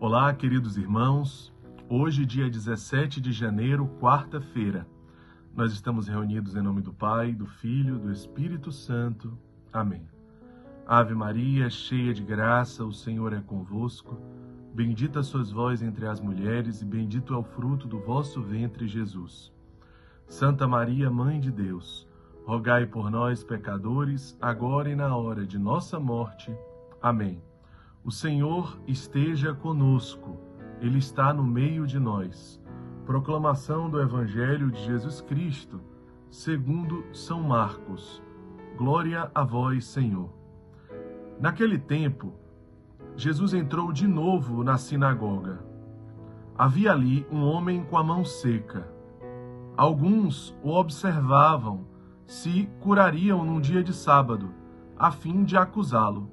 Olá, queridos irmãos. Hoje, dia 17 de janeiro, quarta-feira, nós estamos reunidos em nome do Pai, do Filho, do Espírito Santo. Amém. Ave Maria, cheia de graça, o Senhor é convosco. Bendita sois vós entre as mulheres, e bendito é o fruto do vosso ventre, Jesus. Santa Maria, Mãe de Deus, rogai por nós, pecadores, agora e na hora de nossa morte. Amém. O Senhor esteja conosco, Ele está no meio de nós. Proclamação do Evangelho de Jesus Cristo, segundo São Marcos. Glória a vós, Senhor. Naquele tempo, Jesus entrou de novo na sinagoga. Havia ali um homem com a mão seca. Alguns o observavam se curariam num dia de sábado, a fim de acusá-lo.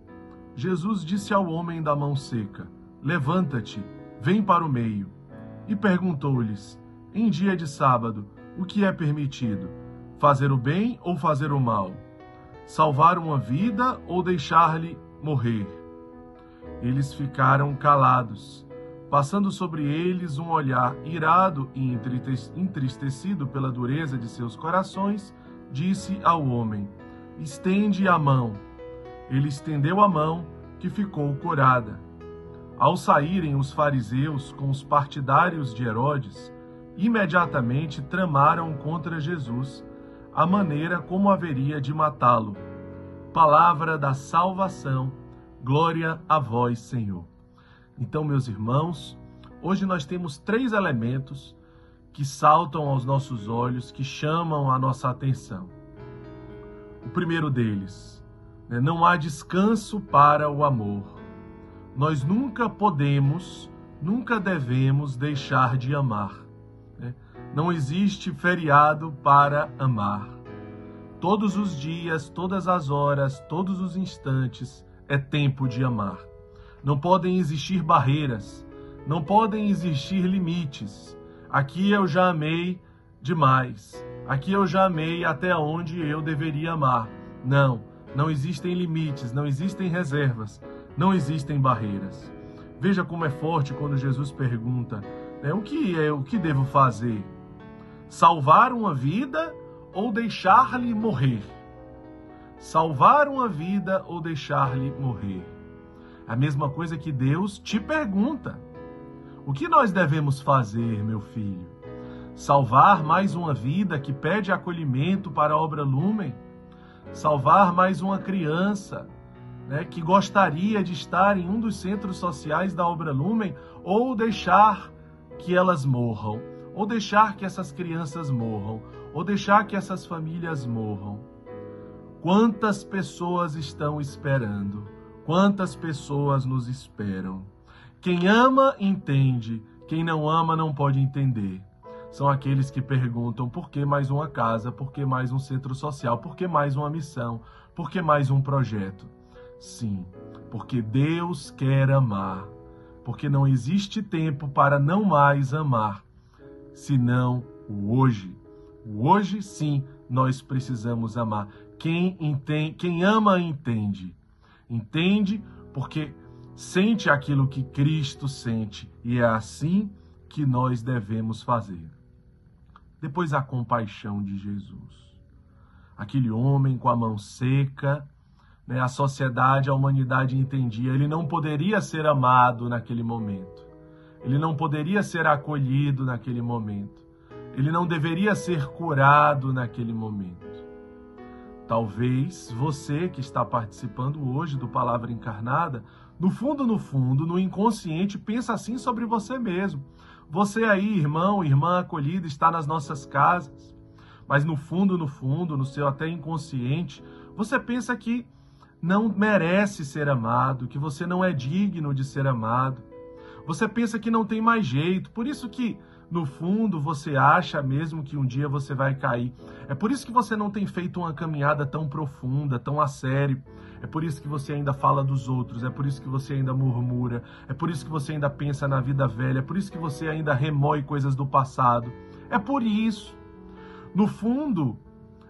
Jesus disse ao homem da mão seca: Levanta-te, vem para o meio. E perguntou-lhes: Em dia de sábado, o que é permitido? Fazer o bem ou fazer o mal? Salvar uma vida ou deixar-lhe morrer? Eles ficaram calados, passando sobre eles um olhar irado e entristecido pela dureza de seus corações, disse ao homem: Estende a mão. Ele estendeu a mão, que ficou curada. Ao saírem os fariseus com os partidários de Herodes, imediatamente tramaram contra Jesus a maneira como haveria de matá-lo. Palavra da salvação, glória a vós, Senhor. Então, meus irmãos, hoje nós temos três elementos que saltam aos nossos olhos, que chamam a nossa atenção. O primeiro deles? Não há descanso para o amor. Nós nunca podemos, nunca devemos deixar de amar. Né? Não existe feriado para amar. Todos os dias, todas as horas, todos os instantes é tempo de amar. Não podem existir barreiras, não podem existir limites. Aqui eu já amei demais. Aqui eu já amei até onde eu deveria amar. Não não existem limites, não existem reservas, não existem barreiras. Veja como é forte quando Jesus pergunta: né, o que é o que devo fazer? Salvar uma vida ou deixar-lhe morrer? Salvar uma vida ou deixar-lhe morrer? A mesma coisa que Deus te pergunta. O que nós devemos fazer, meu filho? Salvar mais uma vida que pede acolhimento para a obra Lumen? Salvar mais uma criança né, que gostaria de estar em um dos centros sociais da Obra Lumen ou deixar que elas morram, ou deixar que essas crianças morram, ou deixar que essas famílias morram. Quantas pessoas estão esperando? Quantas pessoas nos esperam? Quem ama, entende. Quem não ama, não pode entender são aqueles que perguntam por que mais uma casa, por que mais um centro social, por que mais uma missão, por que mais um projeto. Sim, porque Deus quer amar, porque não existe tempo para não mais amar, senão o hoje. O hoje, sim, nós precisamos amar. Quem, entende, quem ama, entende. Entende porque sente aquilo que Cristo sente, e é assim que nós devemos fazer. Depois a compaixão de Jesus. Aquele homem com a mão seca, né, a sociedade, a humanidade entendia, ele não poderia ser amado naquele momento. Ele não poderia ser acolhido naquele momento. Ele não deveria ser curado naquele momento. Talvez você que está participando hoje do Palavra Encarnada, no fundo, no fundo, no inconsciente, pensa assim sobre você mesmo. Você aí, irmão, irmã acolhida, está nas nossas casas, mas no fundo, no fundo, no seu até inconsciente, você pensa que não merece ser amado, que você não é digno de ser amado. Você pensa que não tem mais jeito, por isso que no fundo você acha mesmo que um dia você vai cair. É por isso que você não tem feito uma caminhada tão profunda, tão a sério. É por isso que você ainda fala dos outros, é por isso que você ainda murmura, é por isso que você ainda pensa na vida velha, é por isso que você ainda remói coisas do passado. É por isso. No fundo,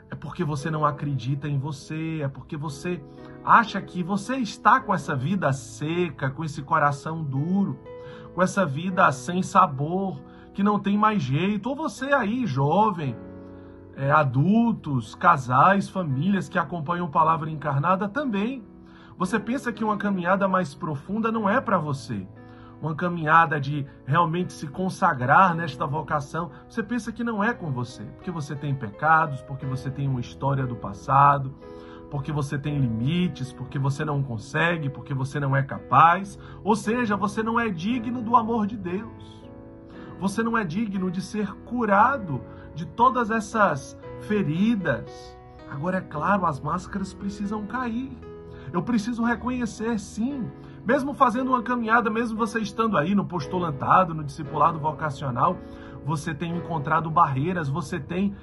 é porque você não acredita em você, é porque você acha que você está com essa vida seca, com esse coração duro com essa vida sem sabor, que não tem mais jeito, ou você aí, jovem, é, adultos, casais, famílias que acompanham Palavra Encarnada também. Você pensa que uma caminhada mais profunda não é para você. Uma caminhada de realmente se consagrar nesta vocação, você pensa que não é com você, porque você tem pecados, porque você tem uma história do passado, porque você tem limites, porque você não consegue, porque você não é capaz, ou seja, você não é digno do amor de Deus. Você não é digno de ser curado de todas essas feridas. Agora, é claro, as máscaras precisam cair. Eu preciso reconhecer, sim, mesmo fazendo uma caminhada, mesmo você estando aí no postulantado, no discipulado vocacional, você tem encontrado barreiras, você tem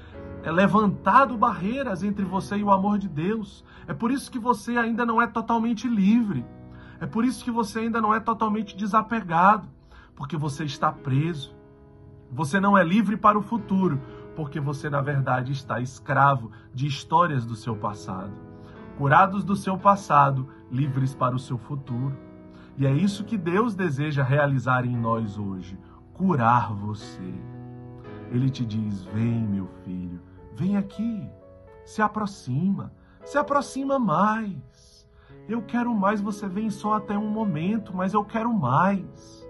é, levantado barreiras entre você e o amor de Deus. É por isso que você ainda não é totalmente livre. É por isso que você ainda não é totalmente desapegado, porque você está preso. Você não é livre para o futuro, porque você, na verdade, está escravo de histórias do seu passado. Curados do seu passado, livres para o seu futuro. E é isso que Deus deseja realizar em nós hoje: curar você. Ele te diz: Vem, meu filho, vem aqui, se aproxima, se aproxima mais. Eu quero mais, você vem só até um momento, mas eu quero mais.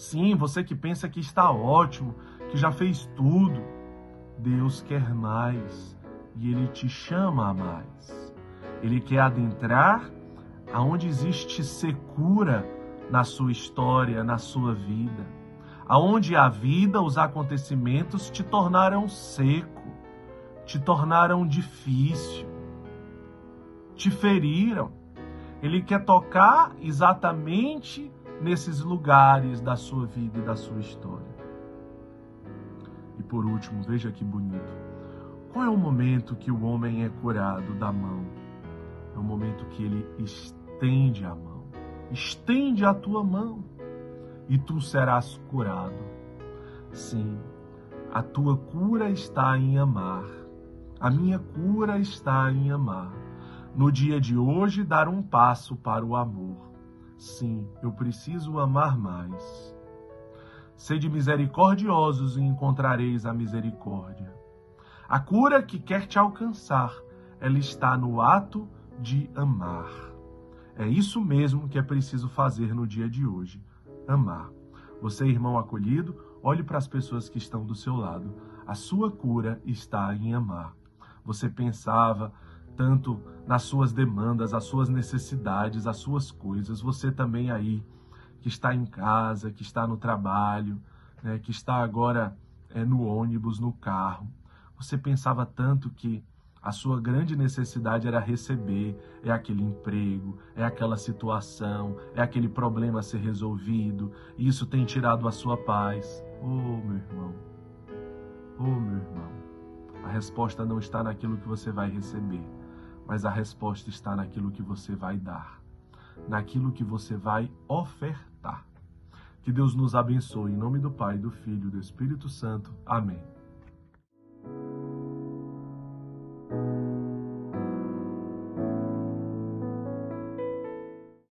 Sim, você que pensa que está ótimo, que já fez tudo, Deus quer mais e Ele te chama a mais. Ele quer adentrar aonde existe secura na sua história, na sua vida. Aonde a vida, os acontecimentos te tornaram seco, te tornaram difícil, te feriram. Ele quer tocar exatamente nesses lugares da sua vida e da sua história. E por último, veja que bonito. Qual é o momento que o homem é curado da mão? É o momento que ele estende a mão. Estende a tua mão e tu serás curado. Sim, a tua cura está em amar. A minha cura está em amar. No dia de hoje, dar um passo para o amor Sim, eu preciso amar mais. Sede misericordiosos e encontrareis a misericórdia. A cura que quer te alcançar, ela está no ato de amar. É isso mesmo que é preciso fazer no dia de hoje: amar. Você, irmão acolhido, olhe para as pessoas que estão do seu lado. A sua cura está em amar. Você pensava, tanto nas suas demandas, as suas necessidades, as suas coisas. Você também aí que está em casa, que está no trabalho, né, que está agora é, no ônibus, no carro. Você pensava tanto que a sua grande necessidade era receber, é aquele emprego, é aquela situação, é aquele problema a ser resolvido, e isso tem tirado a sua paz. Oh, meu irmão, oh, meu irmão, a resposta não está naquilo que você vai receber mas a resposta está naquilo que você vai dar, naquilo que você vai ofertar. Que Deus nos abençoe em nome do Pai, do Filho e do Espírito Santo. Amém.